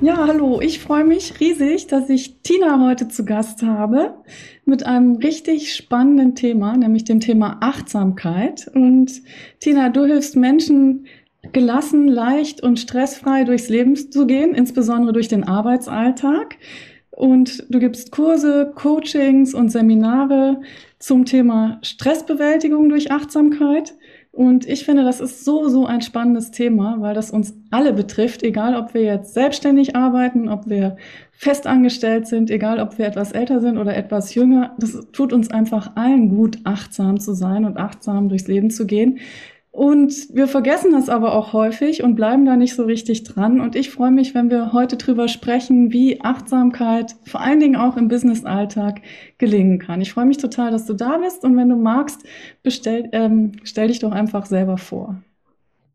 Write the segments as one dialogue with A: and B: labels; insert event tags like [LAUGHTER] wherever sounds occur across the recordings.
A: Ja, hallo, ich freue mich riesig, dass ich Tina heute zu Gast habe mit einem richtig spannenden Thema, nämlich dem Thema Achtsamkeit. Und Tina, du hilfst Menschen gelassen, leicht und stressfrei durchs Leben zu gehen, insbesondere durch den Arbeitsalltag. Und du gibst Kurse, Coachings und Seminare zum Thema Stressbewältigung durch Achtsamkeit. Und ich finde, das ist so, so ein spannendes Thema, weil das uns alle betrifft, egal ob wir jetzt selbstständig arbeiten, ob wir festangestellt sind, egal ob wir etwas älter sind oder etwas jünger. Das tut uns einfach allen gut, achtsam zu sein und achtsam durchs Leben zu gehen. Und wir vergessen das aber auch häufig und bleiben da nicht so richtig dran. Und ich freue mich, wenn wir heute drüber sprechen, wie Achtsamkeit vor allen Dingen auch im Business-Alltag gelingen kann. Ich freue mich total, dass du da bist. Und wenn du magst, bestell, ähm, stell dich doch einfach selber vor.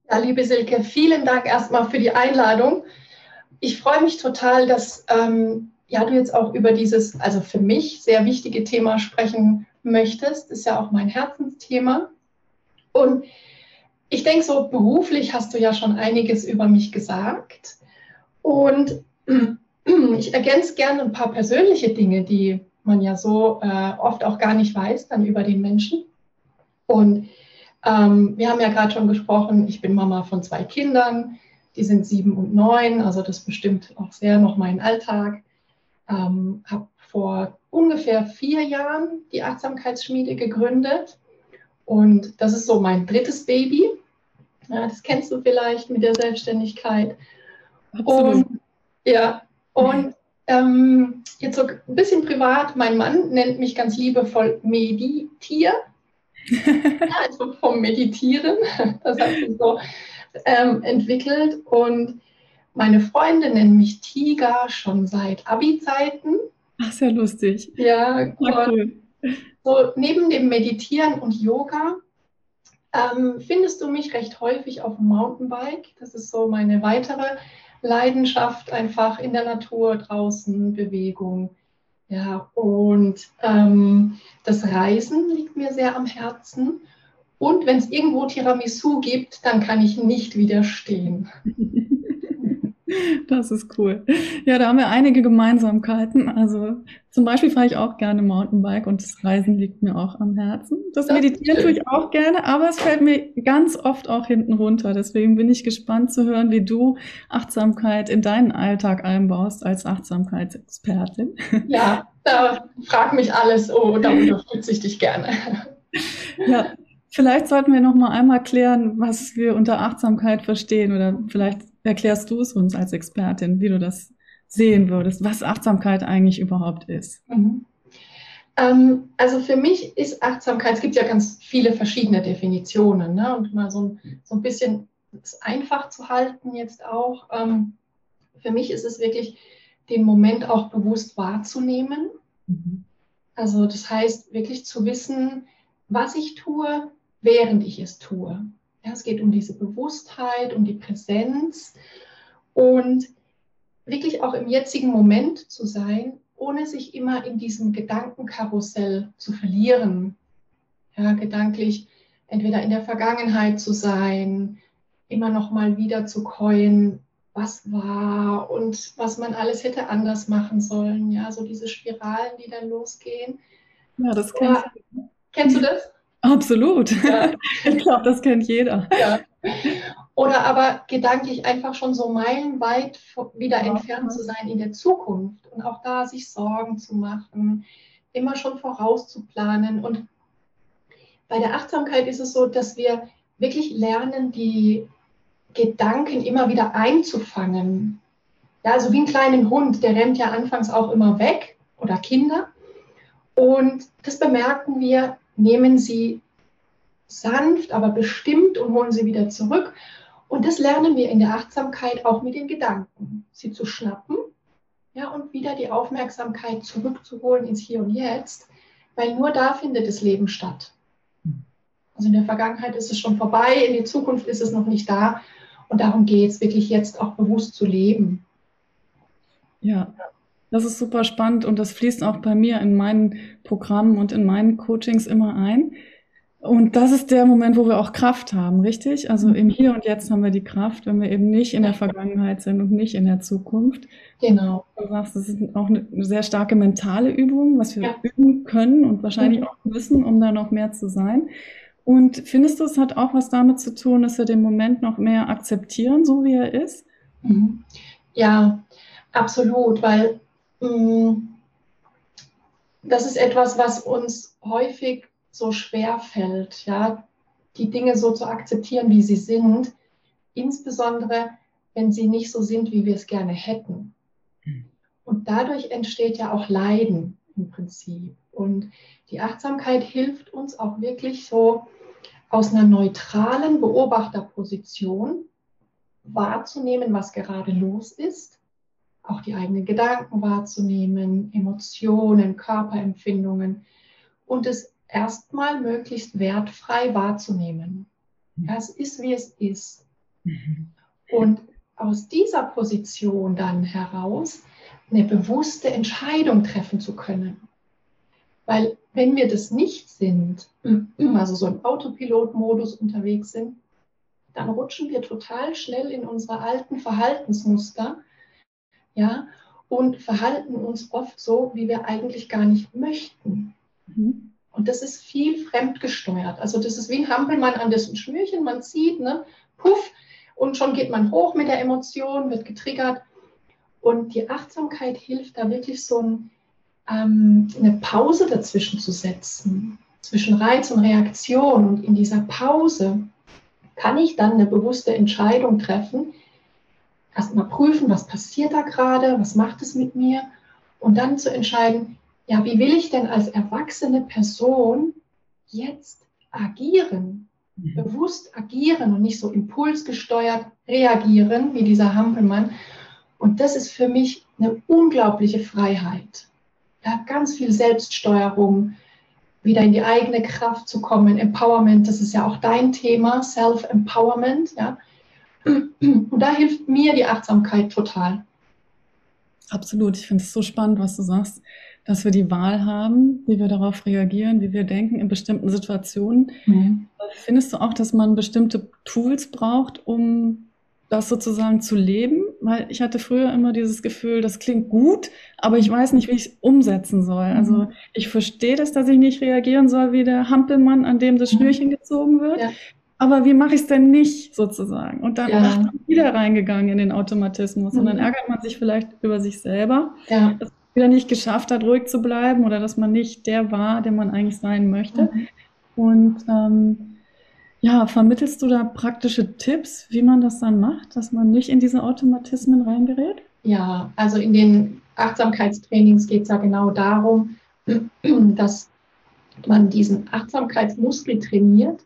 B: Ja, liebe Silke, vielen Dank erstmal für die Einladung. Ich freue mich total, dass ähm, ja, du jetzt auch über dieses, also für mich sehr wichtige Thema sprechen möchtest. Das ist ja auch mein Herzensthema. Und ich denke, so beruflich hast du ja schon einiges über mich gesagt. Und [CLEARS THROAT] ich ergänze gerne ein paar persönliche Dinge, die man ja so äh, oft auch gar nicht weiß, dann über den Menschen. Und ähm, wir haben ja gerade schon gesprochen, ich bin Mama von zwei Kindern, die sind sieben und neun, also das bestimmt auch sehr noch meinen Alltag. Ähm, habe vor ungefähr vier Jahren die Achtsamkeitsschmiede gegründet und das ist so mein drittes Baby. Ja, das kennst du vielleicht mit der Selbstständigkeit. Absolut. Und, ja, und ähm, jetzt so ein bisschen privat, mein Mann nennt mich ganz liebevoll Meditier. [LAUGHS] also vom Meditieren. Das hat sich so ähm, entwickelt. Und meine Freunde nennen mich Tiger schon seit Abi-Zeiten.
A: Ach, sehr lustig.
B: Ja, cool. So neben dem Meditieren und Yoga ähm, findest du mich recht häufig auf dem Mountainbike. Das ist so meine weitere Leidenschaft, einfach in der Natur, draußen, Bewegung. Ja, und ähm, das Reisen liegt mir sehr am Herzen. Und wenn es irgendwo Tiramisu gibt, dann kann ich nicht widerstehen. [LAUGHS]
A: Das ist cool. Ja, da haben wir einige Gemeinsamkeiten. Also zum Beispiel fahre ich auch gerne Mountainbike und das Reisen liegt mir auch am Herzen. Das, Meditieren tue ich auch gerne, aber es fällt mir ganz oft auch hinten runter. Deswegen bin ich gespannt zu hören, wie du Achtsamkeit in deinen Alltag einbaust als Achtsamkeitsexpertin.
B: Ja, da frag mich alles. Oh, da unterstütze ich dich gerne.
A: Ja, Vielleicht sollten wir noch mal einmal klären, was wir unter Achtsamkeit verstehen oder vielleicht erklärst du es uns als Expertin, wie du das sehen würdest, was Achtsamkeit eigentlich überhaupt ist. Mhm.
B: Ähm, also für mich ist Achtsamkeit, es gibt ja ganz viele verschiedene Definitionen ne? und mal so ein, so ein bisschen einfach zu halten jetzt auch. Ähm, für mich ist es wirklich, den Moment auch bewusst wahrzunehmen. Mhm. Also das heißt wirklich zu wissen, was ich tue, während ich es tue. Ja, es geht um diese Bewusstheit, um die Präsenz und wirklich auch im jetzigen Moment zu sein, ohne sich immer in diesem Gedankenkarussell zu verlieren. Ja, gedanklich entweder in der Vergangenheit zu sein, immer noch mal wieder zu keuen, was war und was man alles hätte anders machen sollen. Ja, so diese Spiralen, die dann losgehen.
A: Ja, das kennst du.
B: Kennst du das?
A: Absolut. Ja. [LAUGHS] Ich glaube, das kennt jeder. Ja.
B: Oder aber gedanklich einfach schon so meilenweit wieder ja. entfernt zu sein in der Zukunft und auch da sich Sorgen zu machen, immer schon vorauszuplanen. Und bei der Achtsamkeit ist es so, dass wir wirklich lernen, die Gedanken immer wieder einzufangen. Ja, also wie ein kleinen Hund, der rennt ja anfangs auch immer weg oder Kinder. Und das bemerken wir nehmen sie sanft, aber bestimmt und holen sie wieder zurück. Und das lernen wir in der Achtsamkeit auch mit den Gedanken. Sie zu schnappen, ja, und wieder die Aufmerksamkeit zurückzuholen ins Hier und Jetzt, weil nur da findet das Leben statt. Also in der Vergangenheit ist es schon vorbei, in die Zukunft ist es noch nicht da. Und darum geht es, wirklich jetzt auch bewusst zu leben.
A: Ja, das ist super spannend und das fließt auch bei mir in meinen Programmen und in meinen Coachings immer ein. Und das ist der Moment, wo wir auch Kraft haben, richtig? Also im Hier und Jetzt haben wir die Kraft, wenn wir eben nicht in der Vergangenheit sind und nicht in der Zukunft.
B: Genau.
A: Du sagst, das ist auch eine sehr starke mentale Übung, was wir ja. üben können und wahrscheinlich auch müssen, um da noch mehr zu sein. Und findest du, es hat auch was damit zu tun, dass wir den Moment noch mehr akzeptieren, so wie er ist?
B: Mhm. Ja, absolut, weil das ist etwas, was uns häufig so schwer fällt, ja, die Dinge so zu akzeptieren, wie sie sind, insbesondere wenn sie nicht so sind, wie wir es gerne hätten. Hm. Und dadurch entsteht ja auch Leiden im Prinzip. Und die Achtsamkeit hilft uns auch wirklich so aus einer neutralen Beobachterposition wahrzunehmen, was gerade los ist, auch die eigenen Gedanken wahrzunehmen, Emotionen, Körperempfindungen und es erstmal möglichst wertfrei wahrzunehmen. Mhm. Ja, es ist, wie es ist. Mhm. Und aus dieser Position dann heraus eine bewusste Entscheidung treffen zu können. Weil wenn wir das nicht sind, [CLEARS THROAT] also so im Autopilotmodus unterwegs sind, dann rutschen wir total schnell in unsere alten Verhaltensmuster, ja, und verhalten uns oft so, wie wir eigentlich gar nicht möchten. Mhm. Und das ist viel fremdgesteuert. Also das ist wie ein Hampelmann an dessen Schnürchen, man zieht, ne, puff, und schon geht man hoch mit der Emotion, wird getriggert. Und die Achtsamkeit hilft da wirklich so ein, ähm, eine Pause dazwischen zu setzen, zwischen Reiz und Reaktion. Und in dieser Pause kann ich dann eine bewusste Entscheidung treffen, erstmal prüfen, was passiert da gerade, was macht es mit mir und dann zu entscheiden, ja, wie will ich denn als erwachsene Person jetzt agieren? Mhm. Bewusst agieren und nicht so impulsgesteuert reagieren wie dieser Hampelmann. Und das ist für mich eine unglaubliche Freiheit. Ja, ganz viel Selbststeuerung, wieder in die eigene Kraft zu kommen, Empowerment, das ist ja auch dein Thema, Self-Empowerment. Ja. Und da hilft mir die Achtsamkeit total.
A: Absolut, ich finde es so spannend, was du sagst dass wir die Wahl haben, wie wir darauf reagieren, wie wir denken in bestimmten Situationen. Mhm. Findest du auch, dass man bestimmte Tools braucht, um das sozusagen zu leben? Weil ich hatte früher immer dieses Gefühl, das klingt gut, aber ich weiß nicht, wie ich es umsetzen soll. Mhm. Also ich verstehe das, dass ich nicht reagieren soll wie der Hampelmann, an dem das mhm. Schnürchen gezogen wird. Ja. Aber wie mache ich es denn nicht sozusagen? Und dann ja. ist man wieder reingegangen in den Automatismus. Und dann mhm. ärgert man sich vielleicht über sich selber. Ja. Das wieder nicht geschafft hat, ruhig zu bleiben oder dass man nicht der war, der man eigentlich sein möchte. Mhm. Und ähm, ja, vermittelst du da praktische Tipps, wie man das dann macht, dass man nicht in diese Automatismen reingerät?
B: Ja, also in den Achtsamkeitstrainings geht es ja genau darum, [CLEARS THROAT] dass man diesen Achtsamkeitsmuskel trainiert.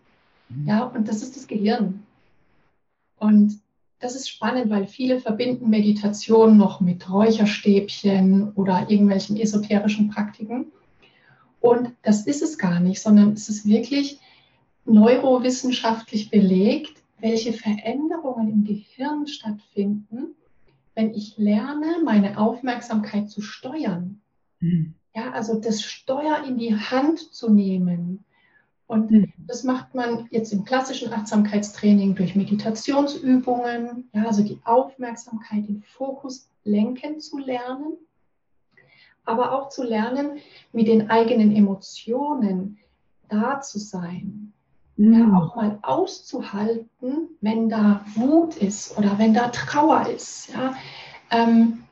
B: Mhm. Ja, und das ist das Gehirn. Und das ist spannend, weil viele verbinden Meditation noch mit Räucherstäbchen oder irgendwelchen esoterischen Praktiken. Und das ist es gar nicht, sondern es ist wirklich neurowissenschaftlich belegt, welche Veränderungen im Gehirn stattfinden, wenn ich lerne, meine Aufmerksamkeit zu steuern. Mhm. Ja, also das Steuer in die Hand zu nehmen, und mhm. das macht man jetzt im klassischen Achtsamkeitstraining durch Meditationsübungen, ja, also die Aufmerksamkeit, den Fokus lenken zu lernen, aber auch zu lernen, mit den eigenen Emotionen da zu sein. Mhm. Ja, auch mal auszuhalten, wenn da Wut ist oder wenn da Trauer ist. Ja, ähm,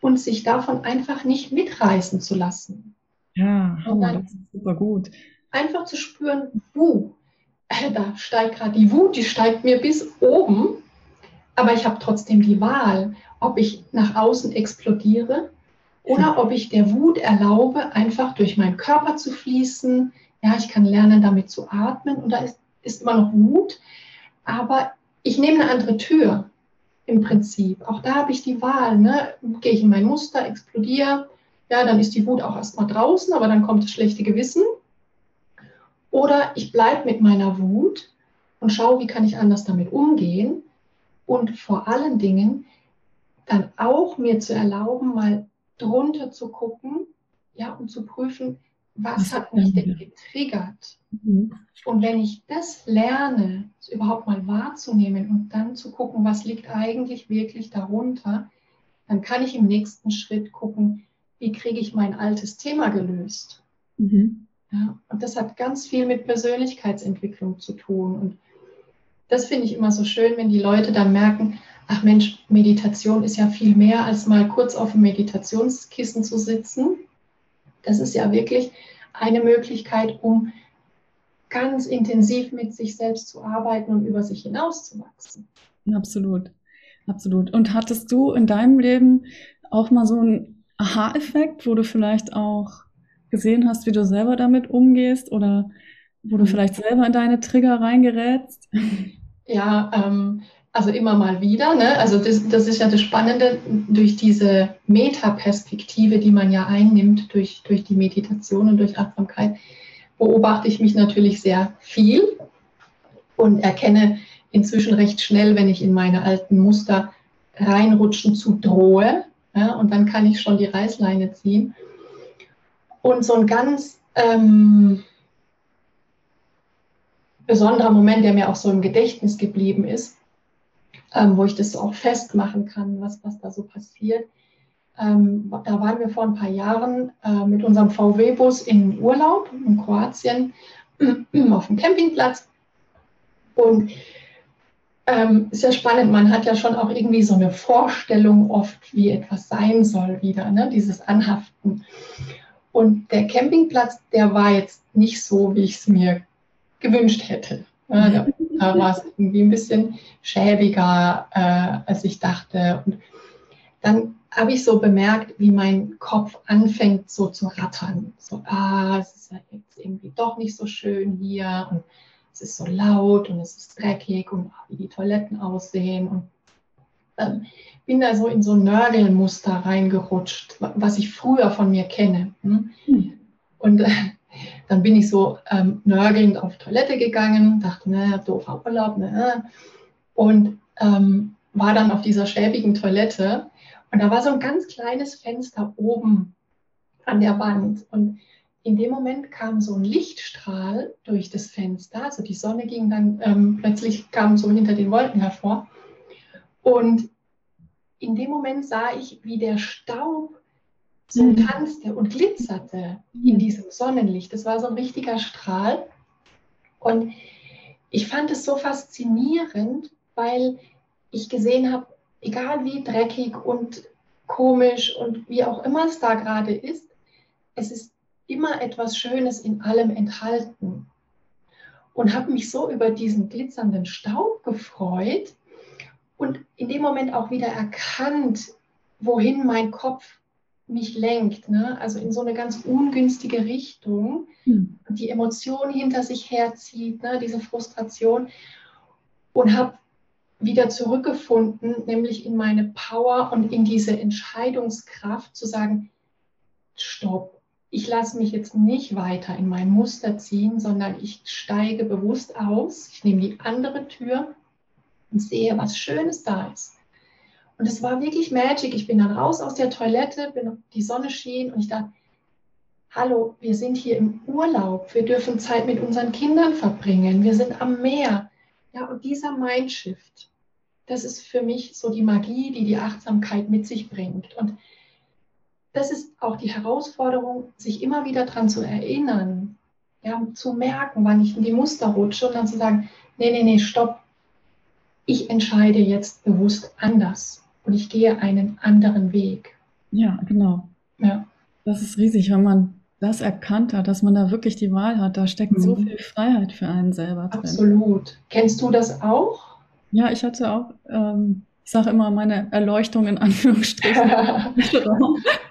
B: und sich davon einfach nicht mitreißen zu lassen.
A: Ja, oh, das ist super gut
B: einfach zu spüren, wo, äh, da steigt gerade die Wut, die steigt mir bis oben, aber ich habe trotzdem die Wahl, ob ich nach außen explodiere oder [LAUGHS] ob ich der Wut erlaube, einfach durch meinen Körper zu fließen. Ja, ich kann lernen, damit zu atmen und da ist, ist immer noch Wut, aber ich nehme eine andere Tür. im Prinzip. Auch da habe ich die Wahl. Ne? Gehe ich in mein Muster, explodiere, ja, dann ist die Wut auch erstmal draußen, aber dann kommt das schlechte Gewissen. Oder ich bleibe mit meiner Wut und schaue, wie kann ich anders damit umgehen. Und vor allen Dingen dann auch mir zu erlauben, mal drunter zu gucken, ja, und zu prüfen, was hat mich denn getriggert? Mhm. Und wenn ich das lerne, es überhaupt mal wahrzunehmen und dann zu gucken, was liegt eigentlich wirklich darunter, dann kann ich im nächsten Schritt gucken, wie kriege ich mein altes Thema gelöst. Mhm. Ja, und das hat ganz viel mit Persönlichkeitsentwicklung zu tun. Und das finde ich immer so schön, wenn die Leute dann merken, ach Mensch, Meditation ist ja viel mehr als mal kurz auf dem Meditationskissen zu sitzen. Das ist ja wirklich eine Möglichkeit, um ganz intensiv mit sich selbst zu arbeiten und über sich hinauszuwachsen.
A: Absolut, absolut. Und hattest du in deinem Leben auch mal so einen Aha-Effekt, wo du vielleicht auch gesehen hast, wie du selber damit umgehst oder wo du mhm. vielleicht selber in deine Trigger reingerätst?
B: Ja, ähm, also immer mal wieder. Ne? Also das, das ist ja das Spannende durch diese Metaperspektive, die man ja einnimmt durch, durch die Meditation und durch Achtsamkeit, beobachte ich mich natürlich sehr viel und erkenne inzwischen recht schnell, wenn ich in meine alten Muster reinrutschen zu drohe. Ja? Und dann kann ich schon die Reißleine ziehen. Und so ein ganz ähm, besonderer Moment, der mir auch so im Gedächtnis geblieben ist, ähm, wo ich das so auch festmachen kann, was, was da so passiert. Ähm, da waren wir vor ein paar Jahren äh, mit unserem VW-Bus in Urlaub in Kroatien [CLEARS THROAT] auf dem Campingplatz. Und ähm, ist ja spannend, man hat ja schon auch irgendwie so eine Vorstellung oft, wie etwas sein soll wieder, ne? dieses Anhaften. Und der Campingplatz, der war jetzt nicht so, wie ich es mir gewünscht hätte. Ja, da, da war es irgendwie ein bisschen schäbiger, äh, als ich dachte. Und dann habe ich so bemerkt, wie mein Kopf anfängt so zu rattern. So, ah, es ist ja jetzt irgendwie doch nicht so schön hier und es ist so laut und es ist dreckig und wie die Toiletten aussehen. Und ähm, bin da so in so ein Nörgelmuster reingerutscht, was ich früher von mir kenne. Hm? hm. Und äh, dann bin ich so ähm, nörgelnd auf Toilette gegangen, dachte, naja, doofer Urlaub, ne? Und ähm, war dann auf dieser schäbigen Toilette. Und da war so ein ganz kleines Fenster oben an der Wand. Und in dem Moment kam so ein Lichtstrahl durch das Fenster. Also die Sonne ging dann ähm, plötzlich, kam so hinter den Wolken hervor. Und in dem Moment sah ich, wie der Staub so mhm. tanzte und glitzerte in diesem Sonnenlicht. Das war so ein richtiger Strahl. Und ich fand es so faszinierend, weil ich gesehen habe, egal wie dreckig und komisch und wie auch immer es da gerade ist, es ist immer etwas Schönes in allem enthalten. Und habe mich so über diesen glitzernden Staub gefreut und in dem Moment auch wieder erkannt, wohin mein Kopf mich lenkt, ne? also in so eine ganz ungünstige Richtung, mhm. die Emotion hinter sich herzieht, ne? diese Frustration und habe wieder zurückgefunden, nämlich in meine Power und in diese Entscheidungskraft zu sagen, stopp, ich lasse mich jetzt nicht weiter in mein Muster ziehen, sondern ich steige bewusst aus, ich nehme die andere Tür und sehe, was Schönes da ist. Und es war wirklich Magic. Ich bin dann raus aus der Toilette, bin, die Sonne schien und ich dachte, hallo, wir sind hier im Urlaub, wir dürfen Zeit mit unseren Kindern verbringen, wir sind am Meer. Ja, und dieser Mindshift, das ist für mich so die Magie, die die Achtsamkeit mit sich bringt. Und das ist auch die Herausforderung, sich immer wieder daran zu erinnern, ja, zu merken, wann ich in die Muster rutsche und dann zu sagen, nee, nee, nee, stopp. Ich entscheide jetzt bewusst anders und ich gehe einen anderen Weg.
A: Ja, genau. Ja. Das ist riesig, wenn man das erkannt hat, dass man da wirklich die Wahl hat. Da steckt mhm. so viel Freiheit für einen selber
B: drin. Absolut. Kennst du das auch?
A: Ja, ich hatte auch, ähm, ich sage immer, meine Erleuchtung in Anführungsstrichen. [LAUGHS] [LAUGHS]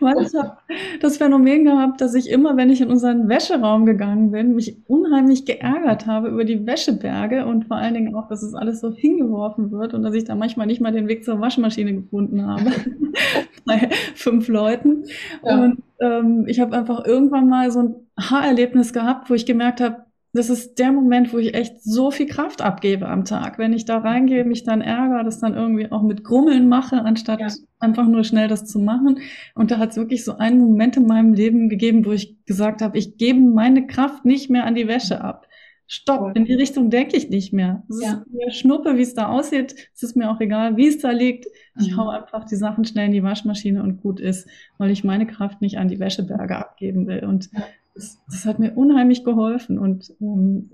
A: Weil ich habe das Phänomen gehabt, dass ich immer, wenn ich in unseren Wäscheraum gegangen bin, mich unheimlich geärgert habe über die Wäscheberge und vor allen Dingen auch, dass es alles so hingeworfen wird und dass ich da manchmal nicht mal den Weg zur Waschmaschine gefunden habe [LAUGHS] bei fünf Leuten. Ja. Und ähm, ich habe einfach irgendwann mal so ein Haarerlebnis gehabt, wo ich gemerkt habe, das ist der Moment, wo ich echt so viel Kraft abgebe am Tag. Wenn ich da reingehe, mich dann ärgere, das dann irgendwie auch mit Grummeln mache, anstatt ja. einfach nur schnell das zu machen. Und da hat es wirklich so einen Moment in meinem Leben gegeben, wo ich gesagt habe, ich gebe meine Kraft nicht mehr an die Wäsche ab. Stopp, in die Richtung denke ich nicht mehr. Es ja. ist mir Schnuppe, wie es da aussieht. Es ist mir auch egal, wie es da liegt. Ich mhm. hau einfach die Sachen schnell in die Waschmaschine und gut ist, weil ich meine Kraft nicht an die Wäscheberge abgeben will. Und das, das hat mir unheimlich geholfen. Und ähm,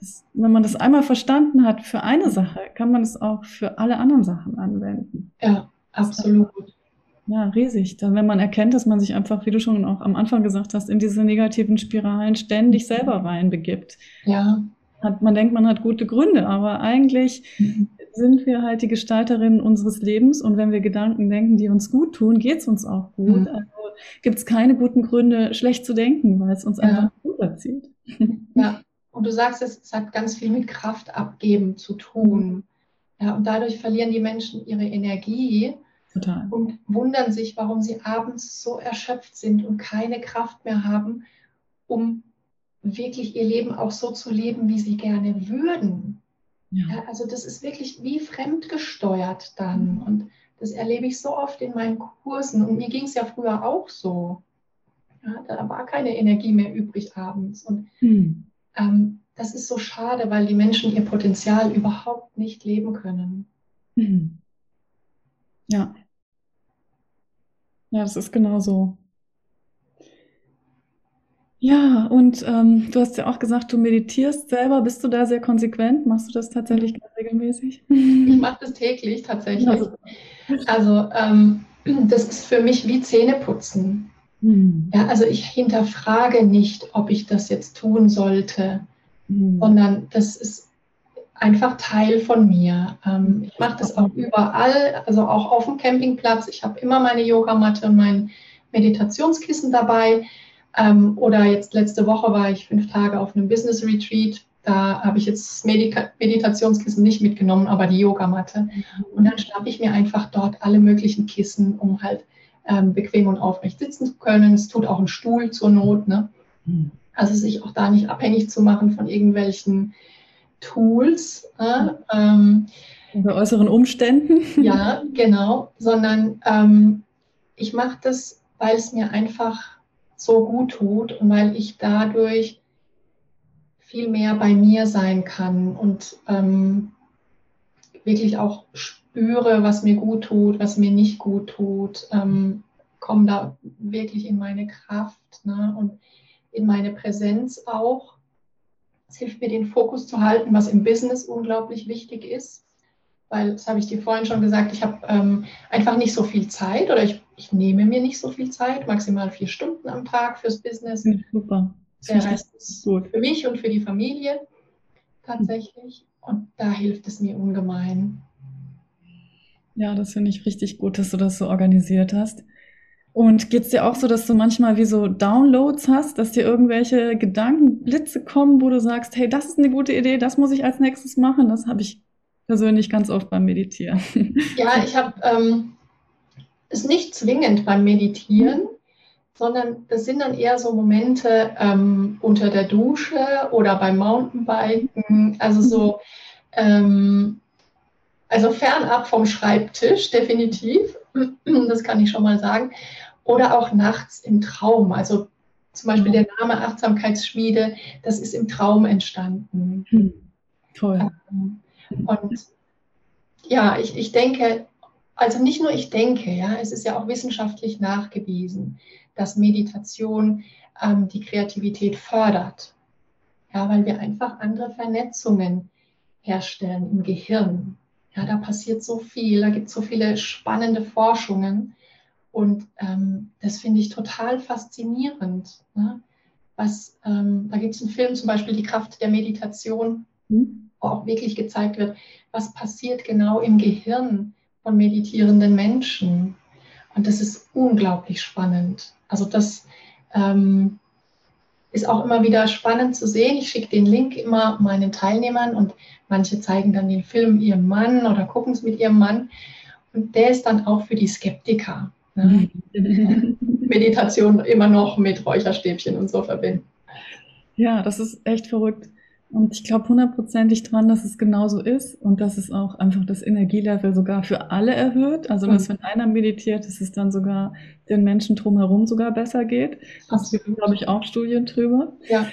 A: das, wenn man das einmal verstanden hat für eine Sache, kann man es auch für alle anderen Sachen anwenden.
B: Ja, absolut.
A: Ja, riesig. Dann, wenn man erkennt, dass man sich einfach, wie du schon auch am Anfang gesagt hast, in diese negativen Spiralen ständig selber reinbegibt.
B: Ja.
A: Hat, man denkt, man hat gute Gründe, aber eigentlich mhm. Sind wir halt die Gestalterinnen unseres Lebens und wenn wir Gedanken denken, die uns gut tun, geht es uns auch gut. Mhm. Also gibt es keine guten Gründe, schlecht zu denken, weil es uns ja. einfach runterzieht. [LAUGHS]
B: Ja, und du sagst es, es hat ganz viel mit Kraft abgeben zu tun. Ja, und dadurch verlieren die Menschen ihre Energie Total. und wundern sich, warum sie abends so erschöpft sind und keine Kraft mehr haben, um wirklich ihr Leben auch so zu leben, wie sie gerne würden. Ja. Also das ist wirklich wie fremdgesteuert dann. Und das erlebe ich so oft in meinen Kursen und mir ging es ja früher auch so. Ja, da war keine Energie mehr übrig abends. Und hm. ähm, das ist so schade, weil die Menschen ihr Potenzial überhaupt nicht leben können. Hm.
A: Ja. Ja, das ist genau so. Ja, und ähm, du hast ja auch gesagt, du meditierst selber. Bist du da sehr konsequent? Machst du das tatsächlich ganz regelmäßig?
B: Ich [LAUGHS] mache das täglich tatsächlich. Also, also ähm, das ist für mich wie Zähneputzen. Mhm. Ja, also ich hinterfrage nicht, ob ich das jetzt tun sollte, mhm. sondern das ist einfach Teil von mir. Ähm, ich mache das auch überall, also auch auf dem Campingplatz. Ich habe immer meine Yogamatte und mein Meditationskissen dabei. Ähm, oder jetzt letzte Woche war ich fünf Tage auf einem Business Retreat. Da habe ich jetzt Medika Meditationskissen nicht mitgenommen, aber die Yogamatte. Mhm. Und dann schnappe ich mir einfach dort alle möglichen Kissen, um halt ähm, bequem und aufrecht sitzen zu können. Es tut auch ein Stuhl zur Not. Ne? Mhm. Also sich auch da nicht abhängig zu machen von irgendwelchen Tools. Äh,
A: ähm, Unter äußeren Umständen.
B: ja, genau. Sondern ähm, ich mache das, weil es mir einfach so gut tut und weil ich dadurch viel mehr bei mir sein kann und ähm, wirklich auch spüre, was mir gut tut, was mir nicht gut tut, ähm, komme da wirklich in meine Kraft ne, und in meine Präsenz auch. Es hilft mir, den Fokus zu halten, was im Business unglaublich wichtig ist weil, das habe ich dir vorhin schon gesagt, ich habe ähm, einfach nicht so viel Zeit oder ich, ich nehme mir nicht so viel Zeit, maximal vier Stunden am Tag fürs Business.
A: Super.
B: Der Rest ist gut für mich und für die Familie tatsächlich. Und da hilft es mir ungemein.
A: Ja, das finde ich richtig gut, dass du das so organisiert hast. Und geht es dir auch so, dass du manchmal wie so Downloads hast, dass dir irgendwelche Gedankenblitze kommen, wo du sagst, hey, das ist eine gute Idee, das muss ich als nächstes machen? Das habe ich persönlich ganz oft beim Meditieren.
B: Ja, ich habe ähm, es nicht zwingend beim Meditieren, sondern das sind dann eher so Momente ähm, unter der Dusche oder beim Mountainbiken, also so, ähm, also fernab vom Schreibtisch, definitiv, [CLEARS THROAT] das kann ich schon mal sagen, oder auch nachts im Traum, also zum Beispiel der Name Achtsamkeitsschmiede, das ist im Traum entstanden.
A: Toll.
B: Ähm, und ja, ich, ich denke, also nicht nur ich denke, ja, es ist ja auch wissenschaftlich nachgewiesen, dass Meditation ähm, die Kreativität fördert. Ja, weil wir einfach andere Vernetzungen herstellen im Gehirn. Ja, da passiert so viel, da gibt es so viele spannende Forschungen. Und ähm, das finde ich total faszinierend. Ne? Was, ähm, da gibt es einen Film, zum Beispiel Die Kraft der Meditation. Mhm wo auch wirklich gezeigt wird, was passiert genau im Gehirn von meditierenden Menschen. Und das ist unglaublich spannend. Also das ähm, ist auch immer wieder spannend zu sehen. Ich schicke den Link immer meinen Teilnehmern und manche zeigen dann den Film ihrem Mann oder gucken es mit ihrem Mann. Und der ist dann auch für die Skeptiker. Ne? [LAUGHS] Meditation immer noch mit Räucherstäbchen und so verbinden.
A: Ja, das ist echt verrückt. Und ich glaube hundertprozentig dran, dass es genauso ist und dass es auch einfach das Energielevel sogar für alle erhöht. Also, dass wenn einer meditiert, dass es dann sogar den Menschen drumherum sogar besser geht. Das gibt, glaube ich, auch Studien drüber. Ja.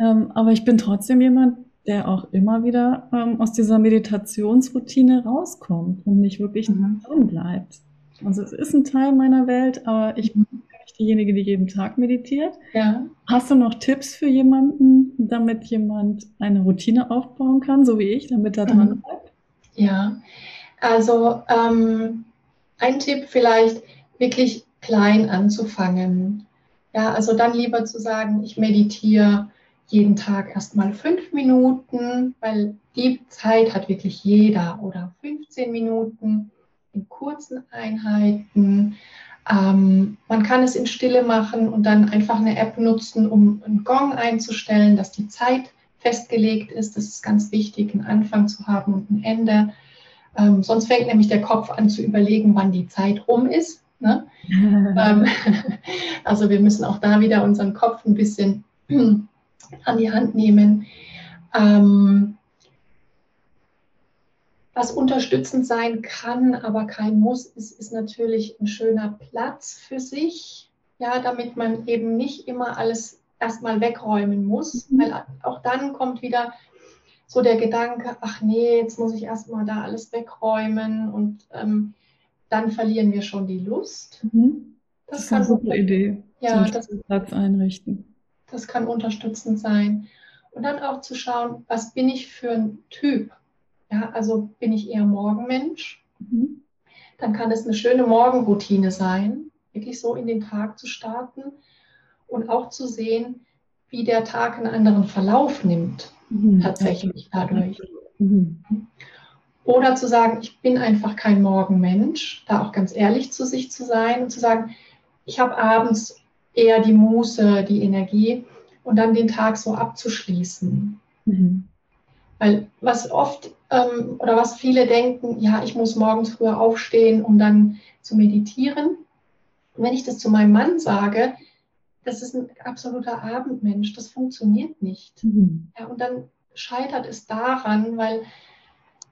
A: Ähm, aber ich bin trotzdem jemand, der auch immer wieder ähm, aus dieser Meditationsroutine rauskommt und nicht wirklich mhm. drin bleibt. Also es ist ein Teil meiner Welt, aber ich diejenige, die jeden Tag meditiert. Ja. Hast du noch Tipps für jemanden, damit jemand eine Routine aufbauen kann, so wie ich, damit er dran mhm. bleibt?
B: Ja, also ähm, ein Tipp vielleicht wirklich klein anzufangen. Ja, also dann lieber zu sagen, ich meditiere jeden Tag erstmal fünf Minuten, weil die Zeit hat wirklich jeder oder 15 Minuten in kurzen Einheiten. Ähm, man kann es in Stille machen und dann einfach eine App nutzen, um einen Gong einzustellen, dass die Zeit festgelegt ist. Das ist ganz wichtig, einen Anfang zu haben und ein Ende. Ähm, sonst fängt nämlich der Kopf an zu überlegen, wann die Zeit rum ist. Ne? [LAUGHS] ähm, [LAUGHS] also wir müssen auch da wieder unseren Kopf ein bisschen [CLEARS THROAT] an die Hand nehmen. Ähm, was unterstützend sein kann, aber kein Muss, ist, ist natürlich ein schöner Platz für sich, ja, damit man eben nicht immer alles erstmal wegräumen muss, mhm. weil auch dann kommt wieder so der Gedanke, ach nee, jetzt muss ich erstmal da alles wegräumen und ähm, dann verlieren wir schon die Lust.
A: Mhm. Das, das, ist eine super Idee. Ja, so das, Platz einrichten.
B: Das kann unterstützend sein. Und dann auch zu schauen, was bin ich für ein Typ? Ja, also bin ich eher Morgenmensch. Mhm. Dann kann es eine schöne Morgenroutine sein, wirklich so in den Tag zu starten und auch zu sehen, wie der Tag einen anderen Verlauf nimmt, mhm. tatsächlich dadurch. Mhm. Oder zu sagen, ich bin einfach kein Morgenmensch, da auch ganz ehrlich zu sich zu sein und zu sagen, ich habe abends eher die Muße, die Energie und dann den Tag so abzuschließen. Mhm. Weil was oft ähm, oder was viele denken, ja, ich muss morgens früher aufstehen, um dann zu meditieren. Und wenn ich das zu meinem Mann sage, das ist ein absoluter Abendmensch, das funktioniert nicht. Mhm. Ja, und dann scheitert es daran, weil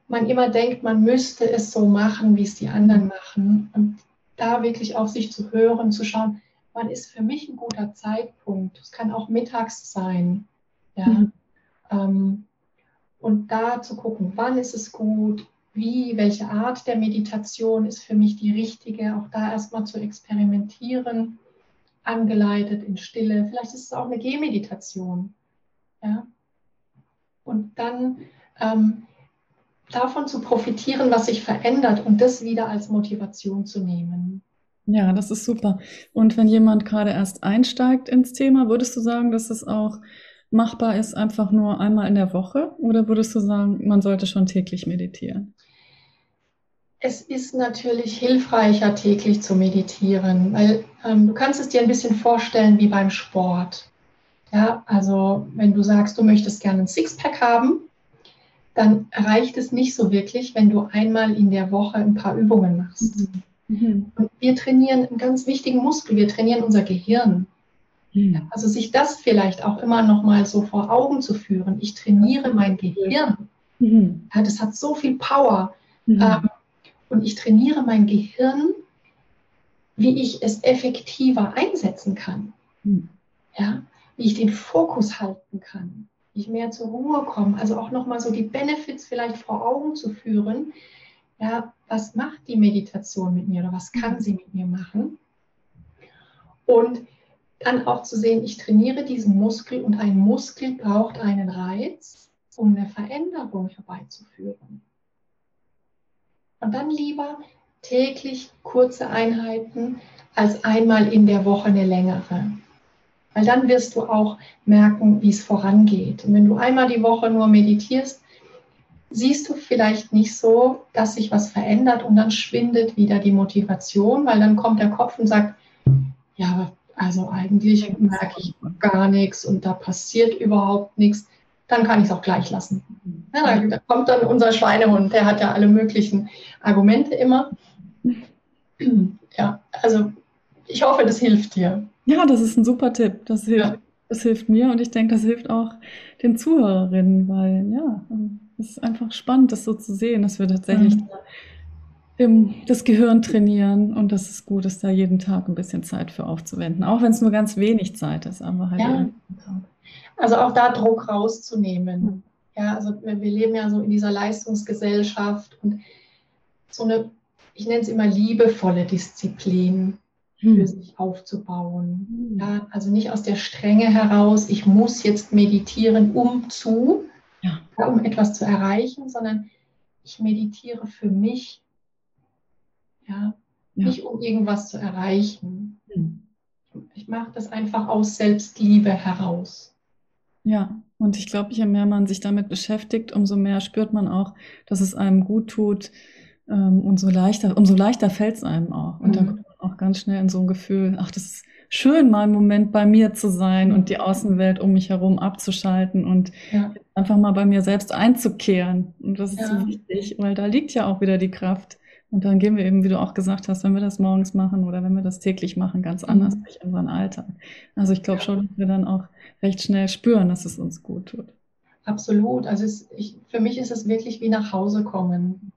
B: man immer denkt, man müsste es so machen, wie es die anderen machen. Und da wirklich auf sich zu hören, zu schauen, wann ist für mich ein guter Zeitpunkt. Es kann auch mittags sein. Ja. Mhm. Ähm, und da zu gucken, wann ist es gut, wie, welche Art der Meditation ist für mich die richtige, auch da erstmal zu experimentieren, angeleitet in Stille. Vielleicht ist es auch eine Gehmeditation. Ja? Und dann ähm, davon zu profitieren, was sich verändert und das wieder als Motivation zu nehmen.
A: Ja, das ist super. Und wenn jemand gerade erst einsteigt ins Thema, würdest du sagen, dass es auch machbar ist, einfach nur einmal in der Woche? Oder würdest du sagen, man sollte schon täglich meditieren?
B: Es ist natürlich hilfreicher, täglich zu meditieren, weil ähm, du kannst es dir ein bisschen vorstellen wie beim Sport. Ja, also wenn du sagst, du möchtest gerne ein Sixpack haben, dann reicht es nicht so wirklich, wenn du einmal in der Woche ein paar Übungen machst. Mhm. Mhm. Und wir trainieren einen ganz wichtigen Muskel, wir trainieren unser Gehirn. Mhm. Also sich das vielleicht auch immer noch mal so vor Augen zu führen. Ich trainiere mein Gehirn. Mhm. Ja, das hat so viel Power. Mhm. Ähm, und ich trainiere mein Gehirn, wie ich es effektiver einsetzen kann. Mhm. Ja, wie ich den Fokus halten kann, wie ich mehr zur Ruhe komme. Also auch noch mal so die Benefits vielleicht vor Augen zu führen. Ja, was macht die Meditation mit mir oder was kann mhm. sie mit mir machen? Und dann auch zu sehen, ich trainiere diesen Muskel und ein Muskel braucht einen Reiz, um eine Veränderung herbeizuführen. Und dann lieber täglich kurze Einheiten als einmal in der Woche eine längere. Weil dann wirst du auch merken, wie es vorangeht. Und wenn du einmal die Woche nur meditierst, siehst du vielleicht nicht so, dass sich was verändert und dann schwindet wieder die Motivation, weil dann kommt der Kopf und sagt, ja, also eigentlich merke ich gar nichts und da passiert überhaupt nichts, dann kann ich es auch gleich lassen. Ja, da, kommt dann unser Schweinehund, der hat ja alle möglichen Argumente immer. Ja, also ich hoffe, das hilft dir.
A: Ja, das ist ein super Tipp. Das hilft, ja. das hilft mir und ich denke, das hilft auch den Zuhörerinnen, weil ja, es ist einfach spannend, das so zu sehen, dass wir tatsächlich mhm. Im, das Gehirn trainieren und dass es gut ist, da jeden Tag ein bisschen Zeit für aufzuwenden, auch wenn es nur ganz wenig Zeit ist, aber halt ja.
B: Also auch da Druck rauszunehmen. Ja, also wir leben ja so in dieser Leistungsgesellschaft und so eine, ich nenne es immer liebevolle Disziplin für hm. sich aufzubauen. Ja, also nicht aus der Strenge heraus, ich muss jetzt meditieren, um zu, ja. um etwas zu erreichen, sondern ich meditiere für mich, ja, ja. nicht um irgendwas zu erreichen. Hm. Ich mache das einfach aus Selbstliebe heraus.
A: Ja, und ich glaube, je mehr man sich damit beschäftigt, umso mehr spürt man auch, dass es einem gut tut, ähm, umso leichter, umso leichter fällt es einem auch. Und mhm. dann kommt man auch ganz schnell in so ein Gefühl, ach, das ist schön, mal einen Moment bei mir zu sein und die Außenwelt um mich herum abzuschalten und ja. einfach mal bei mir selbst einzukehren. Und das ist ja. so wichtig, weil da liegt ja auch wieder die Kraft. Und dann gehen wir eben, wie du auch gesagt hast, wenn wir das morgens machen oder wenn wir das täglich machen, ganz anders mhm. durch unseren Alltag. Also ich glaube schon, dass wir dann auch recht schnell spüren, dass es uns gut tut.
B: Absolut. Also es, ich, für mich ist es wirklich wie nach Hause kommen.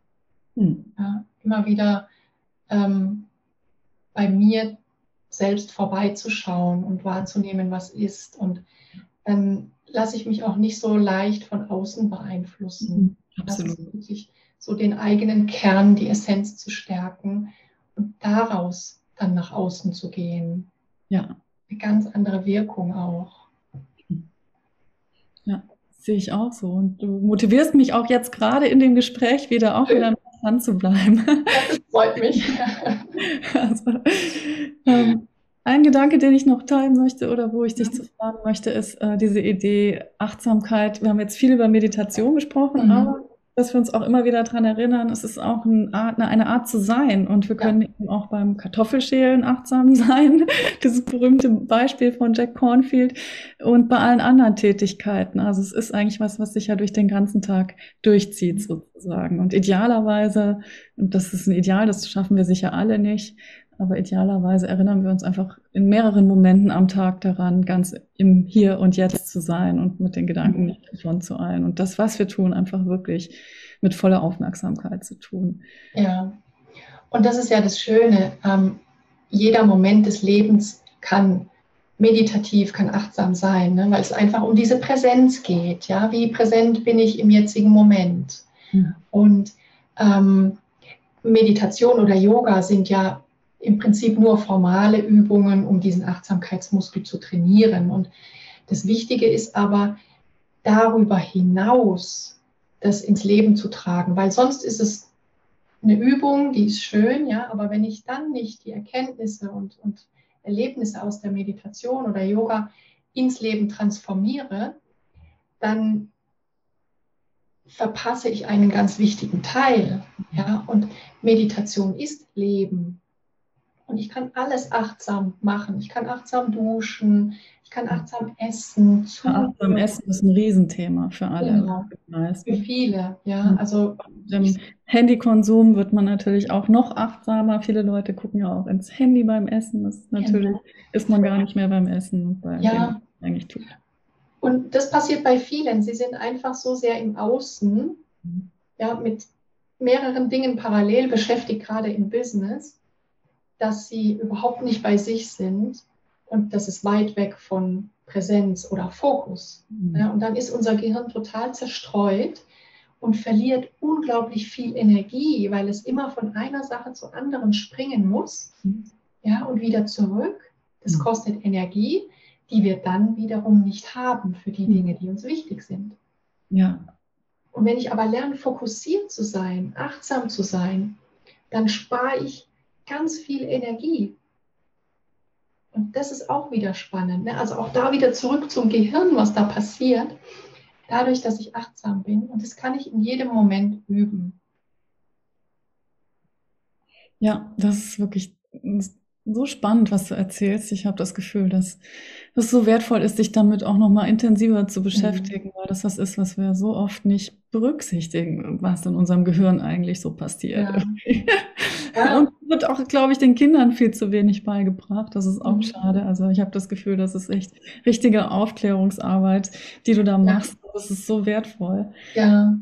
B: Hm. Ja, immer wieder ähm, bei mir selbst vorbeizuschauen und wahrzunehmen, was ist. Und dann lasse ich mich auch nicht so leicht von außen beeinflussen. Mhm, absolut. Also wirklich so den eigenen Kern, die Essenz zu stärken und daraus dann nach außen zu gehen. Ja. Eine ganz andere Wirkung auch.
A: Ja, sehe ich auch so. Und du motivierst mich auch jetzt gerade in dem Gespräch wieder auch wieder [LAUGHS] dran zu bleiben.
B: Das freut mich. [LAUGHS]
A: Also, ähm, ein Gedanke, den ich noch teilen möchte oder wo ich dich zu fragen möchte, ist äh, diese Idee Achtsamkeit. Wir haben jetzt viel über Meditation gesprochen, mhm. aber dass wir uns auch immer wieder daran erinnern, es ist auch eine Art, eine Art zu sein. Und wir können ja. eben auch beim Kartoffelschälen achtsam [LAUGHS] sein. Dieses berühmte Beispiel von Jack Cornfield und bei allen anderen Tätigkeiten. Also es ist eigentlich was, was sich ja durch den ganzen Tag durchzieht sozusagen. Und idealerweise, und das ist ein Ideal, das schaffen wir sicher alle nicht, aber idealerweise erinnern wir uns einfach in mehreren Momenten am Tag daran, ganz im Hier und Jetzt zu sein und mit den Gedanken nicht davon zu eilen. Und das, was wir tun, einfach wirklich mit voller Aufmerksamkeit zu tun.
B: Ja, und das ist ja das Schöne. Ähm, jeder Moment des Lebens kann meditativ, kann achtsam sein, ne? weil es einfach um diese Präsenz geht. Ja, wie präsent bin ich im jetzigen Moment? Mhm. Und ähm, Meditation oder Yoga sind ja im Prinzip nur formale Übungen, um diesen Achtsamkeitsmuskel zu trainieren. Und das Wichtige ist aber, darüber hinaus das ins Leben zu tragen, weil sonst ist es eine Übung, die ist schön, ja, aber wenn ich dann nicht die Erkenntnisse und, und Erlebnisse aus der Meditation oder Yoga ins Leben transformiere, dann verpasse ich einen ganz wichtigen Teil. Ja? Und Meditation ist Leben. Und ich kann alles achtsam machen. Ich kann achtsam duschen, ich kann achtsam essen.
A: Ja, achtsam essen ist ein Riesenthema für alle.
B: Genau. Für viele, ja. Also
A: dem Handykonsum wird man natürlich auch noch achtsamer. Viele Leute gucken ja auch ins Handy beim Essen. Das ist natürlich genau. ist man gar nicht mehr beim Essen,
B: bei ja. dem eigentlich tut. Und das passiert bei vielen. Sie sind einfach so sehr im Außen, mhm. ja, mit mehreren Dingen parallel beschäftigt, gerade im Business dass sie überhaupt nicht bei sich sind und das ist weit weg von Präsenz oder Fokus. Mhm. Ja, und dann ist unser Gehirn total zerstreut und verliert unglaublich viel Energie, weil es immer von einer Sache zur anderen springen muss mhm. ja, und wieder zurück. Das mhm. kostet Energie, die wir dann wiederum nicht haben für die mhm. Dinge, die uns wichtig sind. Ja. Und wenn ich aber lerne, fokussiert zu sein, achtsam zu sein, dann spare ich ganz viel Energie. Und das ist auch wieder spannend. Ne? Also auch da wieder zurück zum Gehirn, was da passiert. dadurch, dass ich achtsam bin. Und das kann ich in jedem Moment üben.
A: Ja, das ist wirklich so spannend, was du erzählst. Ich habe das Gefühl, dass es so wertvoll ist, sich damit auch noch mal intensiver zu beschäftigen, mhm. weil das was ist, was wir so oft nicht berücksichtigen, was in unserem Gehirn eigentlich so passiert. Ja. [LAUGHS] ja. Und wird auch, glaube ich, den Kindern viel zu wenig beigebracht. Das ist auch mhm. schade. Also ich habe das Gefühl, das ist echt richtige Aufklärungsarbeit, die du da machst. Ja. Das ist so wertvoll.
B: Ja.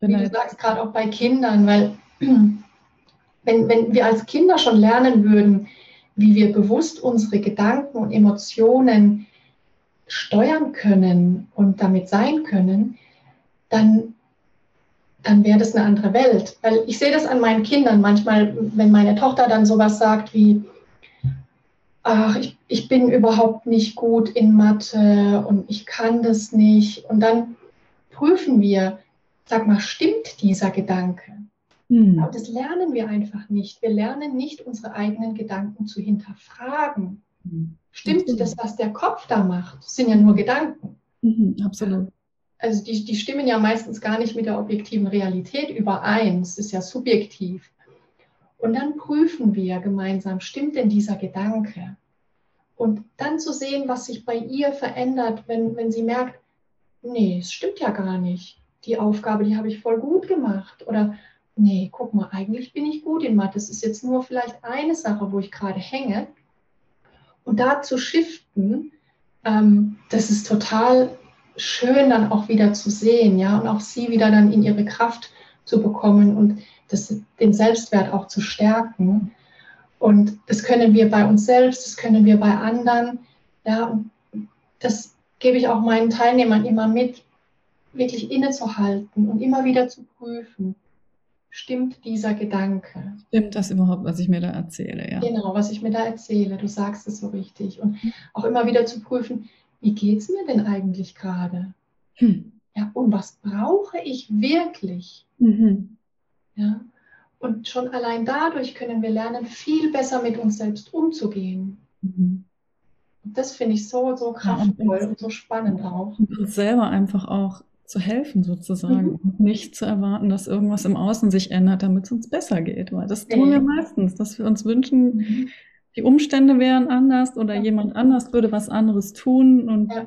B: Wie du sagst, gerade auch bei Kindern, weil [CLEARS THROAT] wenn, wenn wir als Kinder schon lernen würden, wie wir bewusst unsere Gedanken und Emotionen steuern können und damit sein können, dann, dann wäre das eine andere Welt. Weil ich sehe das an meinen Kindern manchmal, wenn meine Tochter dann sowas sagt wie, ach, ich, ich bin überhaupt nicht gut in Mathe und ich kann das nicht. Und dann prüfen wir, sag mal, stimmt dieser Gedanke? Hm. Aber das lernen wir einfach nicht. Wir lernen nicht, unsere eigenen Gedanken zu hinterfragen. Hm. Stimmt das, was der Kopf da macht? Das sind ja nur Gedanken.
A: Mhm, absolut.
B: Also die, die stimmen ja meistens gar nicht mit der objektiven Realität überein. Es ist ja subjektiv. Und dann prüfen wir gemeinsam, stimmt denn dieser Gedanke? Und dann zu sehen, was sich bei ihr verändert, wenn, wenn sie merkt, nee, es stimmt ja gar nicht. Die Aufgabe, die habe ich voll gut gemacht. Oder nee, guck mal, eigentlich bin ich gut in Mathe. Das ist jetzt nur vielleicht eine Sache, wo ich gerade hänge. Und da zu shiften, ähm, das ist total schön dann auch wieder zu sehen, ja, und auch sie wieder dann in ihre Kraft zu bekommen und das, den Selbstwert auch zu stärken. Und das können wir bei uns selbst, das können wir bei anderen, ja, das gebe ich auch meinen Teilnehmern immer mit, wirklich innezuhalten und immer wieder zu prüfen stimmt dieser Gedanke?
A: Stimmt das überhaupt, was ich mir da erzähle? Ja.
B: Genau, was ich mir da erzähle. Du sagst es so richtig. Und auch immer wieder zu prüfen, wie geht es mir denn eigentlich gerade? Hm. Ja, und was brauche ich wirklich? Mhm. Ja, und schon allein dadurch können wir lernen, viel besser mit uns selbst umzugehen. Mhm. Und das finde ich so, so kraftvoll ja, und, und so spannend auch.
A: Und uns selber einfach auch zu helfen sozusagen mhm. und nicht zu erwarten, dass irgendwas im Außen sich ändert, damit es uns besser geht. Weil das tun wir meistens, dass wir uns wünschen, mhm. Die Umstände wären anders oder jemand anders würde was anderes tun. Und ja.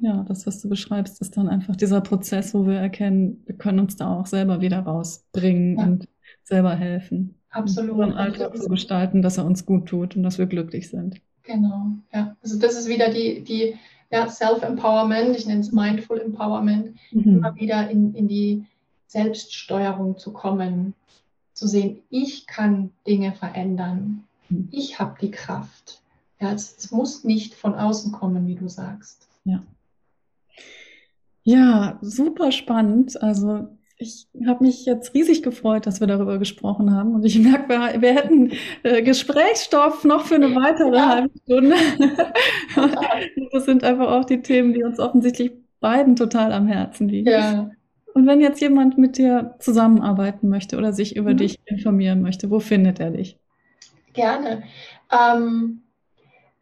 A: ja. das, was du beschreibst, ist dann einfach dieser Prozess, wo wir erkennen, wir können uns da auch selber wieder rausbringen ja. und selber helfen.
B: Absolut.
A: Unseren Alltag so gestalten, dass er uns gut tut und dass wir glücklich sind.
B: Genau, ja. Also das ist wieder die, die ja, Self-Empowerment, ich nenne es Mindful Empowerment, mhm. immer wieder in, in die Selbststeuerung zu kommen, zu sehen, ich kann Dinge verändern, ich habe die Kraft. Ja, es, es, muss nicht von außen kommen, wie du sagst.
A: Ja. Ja, super spannend. Also ich habe mich jetzt riesig gefreut, dass wir darüber gesprochen haben. Und ich merke, wir, wir hätten äh, Gesprächsstoff noch für eine weitere ja. halbe Stunde. [LAUGHS] das sind einfach auch die Themen, die uns offensichtlich beiden total am Herzen liegen. Ja. Und wenn jetzt jemand mit dir zusammenarbeiten möchte oder sich über mhm. dich informieren möchte, wo findet er dich?
B: Gerne. Ähm,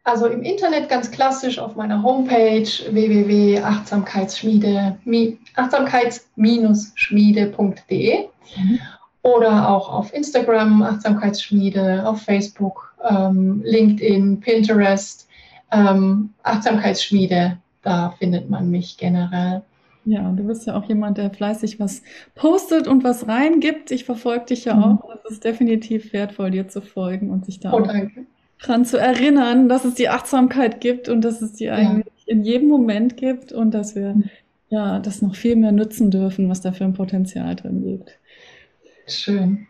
B: also im Internet ganz klassisch auf meiner Homepage www.achtsamkeitsschmiede, achtsamkeits-schmiede.de mhm. oder auch auf Instagram Achtsamkeitsschmiede, auf Facebook, ähm, LinkedIn, Pinterest, ähm, Achtsamkeitsschmiede, da findet man mich generell.
A: Ja, du bist ja auch jemand, der fleißig was postet und was reingibt. Ich verfolge dich ja mhm. auch. Es ist definitiv wertvoll, dir zu folgen und sich da oh, auch danke dran zu erinnern, dass es die Achtsamkeit gibt und dass es die ja. eigentlich in jedem Moment gibt und dass wir mhm. ja das noch viel mehr nutzen dürfen, was da für ein Potenzial drin liegt.
B: Schön.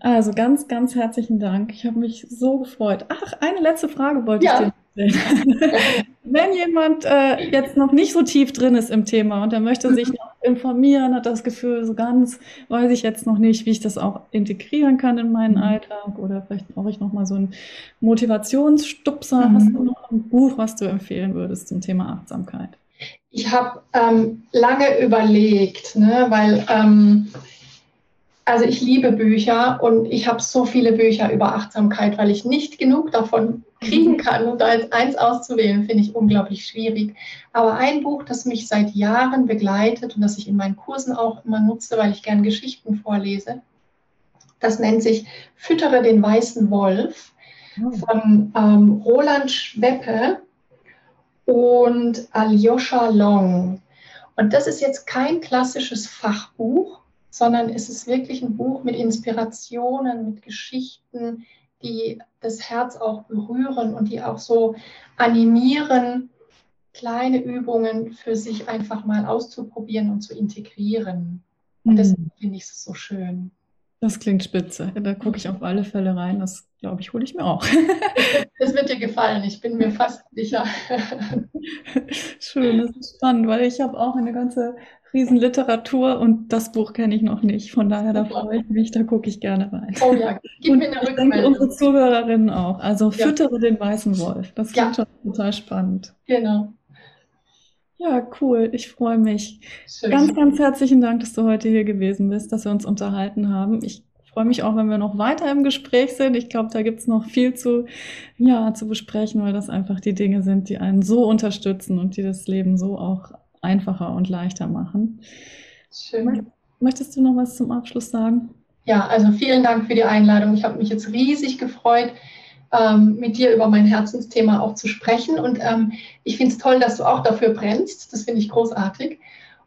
A: Also ganz, ganz herzlichen Dank. Ich habe mich so gefreut. Ach, eine letzte Frage wollte ja. ich dir [LAUGHS] Wenn jemand äh, jetzt noch nicht so tief drin ist im Thema und er möchte sich mhm. noch informieren, hat das Gefühl, so ganz weiß ich jetzt noch nicht, wie ich das auch integrieren kann in meinen mhm. Alltag oder vielleicht brauche ich noch mal so einen Motivationsstupser. Mhm. Hast du noch ein Buch, was du empfehlen würdest zum Thema Achtsamkeit?
B: Ich habe ähm, lange überlegt, ne, weil ähm, Also ich liebe Bücher und ich habe so viele Bücher über Achtsamkeit, weil ich nicht genug davon kriegen kann. Und da jetzt eins auszuwählen, finde ich unglaublich schwierig. Aber ein Buch, das mich seit Jahren begleitet und das ich in meinen Kursen auch immer nutze, weil ich gern Geschichten vorlese, das nennt sich Füttere den weißen Wolf oh. von ähm, Roland Schweppe und Alyosha Long. Und das ist jetzt kein klassisches Fachbuch, sondern es ist wirklich ein Buch mit Inspirationen, mit Geschichten, die das Herz auch berühren und die auch so animieren, kleine Übungen für sich einfach mal auszuprobieren und zu integrieren. Und das mhm. finde ich so schön.
A: Das klingt spitze. Da gucke ich auf alle Fälle rein. Das glaube ich, hole ich mir auch. [LAUGHS]
B: Das wird dir gefallen, ich bin mir fast sicher. [LAUGHS]
A: Schön, das ist spannend, weil ich habe auch eine ganze Riesenliteratur und das Buch kenne ich noch nicht. Von daher, da freue ich mich, da gucke ich gerne rein. Oh ja, gib [LAUGHS] und mir eine Rückmeldung. Denke, unsere Zuhörerinnen auch. Also ja. füttere den weißen Wolf. Das klingt ja. schon total spannend.
B: Genau.
A: Ja, cool. Ich freue mich. Schön. Ganz, ganz herzlichen Dank, dass du heute hier gewesen bist, dass wir uns unterhalten haben. Ich freue mich auch, wenn wir noch weiter im Gespräch sind. Ich glaube, da gibt es noch viel zu, ja, zu besprechen, weil das einfach die Dinge sind, die einen so unterstützen und die das Leben so auch einfacher und leichter machen. Schön. Möchtest du noch was zum Abschluss sagen?
B: Ja, also vielen Dank für die Einladung. Ich habe mich jetzt riesig gefreut, ähm, mit dir über mein Herzensthema auch zu sprechen. Und ähm, ich finde es toll, dass du auch dafür brennst. Das finde ich großartig.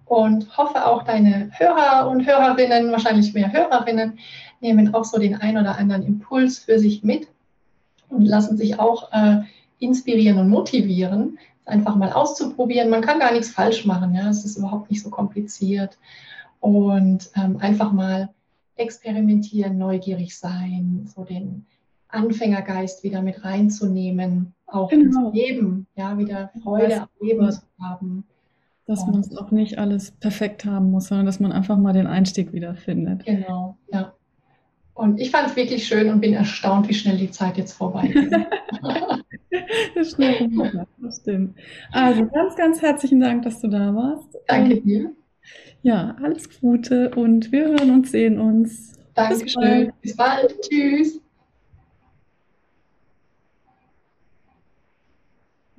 B: Und hoffe auch deine Hörer und Hörerinnen, wahrscheinlich mehr Hörerinnen, nehmen auch so den ein oder anderen Impuls für sich mit und lassen sich auch äh, inspirieren und motivieren, einfach mal auszuprobieren. Man kann gar nichts falsch machen. Ja? Es ist überhaupt nicht so kompliziert. Und ähm, einfach mal experimentieren, neugierig sein, so den Anfängergeist wieder mit reinzunehmen, auch genau. ins Leben, ja, wieder Freude am Leben zu haben.
A: Dass man es auch nicht alles perfekt haben muss, sondern dass man einfach mal den Einstieg wieder findet.
B: Genau, ja. Und ich fand es wirklich schön und bin erstaunt, wie schnell die Zeit jetzt vorbei ist. [LAUGHS] [LAUGHS]
A: das, das stimmt. Also ganz, ganz herzlichen Dank, dass du da warst.
B: Danke dir.
A: Ja, alles Gute und wir hören und sehen uns.
B: Dankeschön. Bis bald. Bis bald. Tschüss.